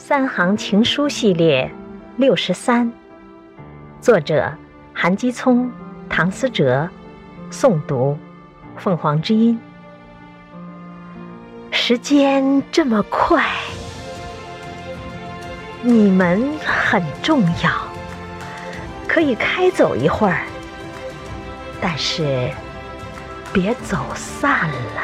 三行情书系列六十三，作者韩基聪、唐思哲，诵读凤凰之音。时间这么快，你们很重要，可以开走一会儿，但是别走散了。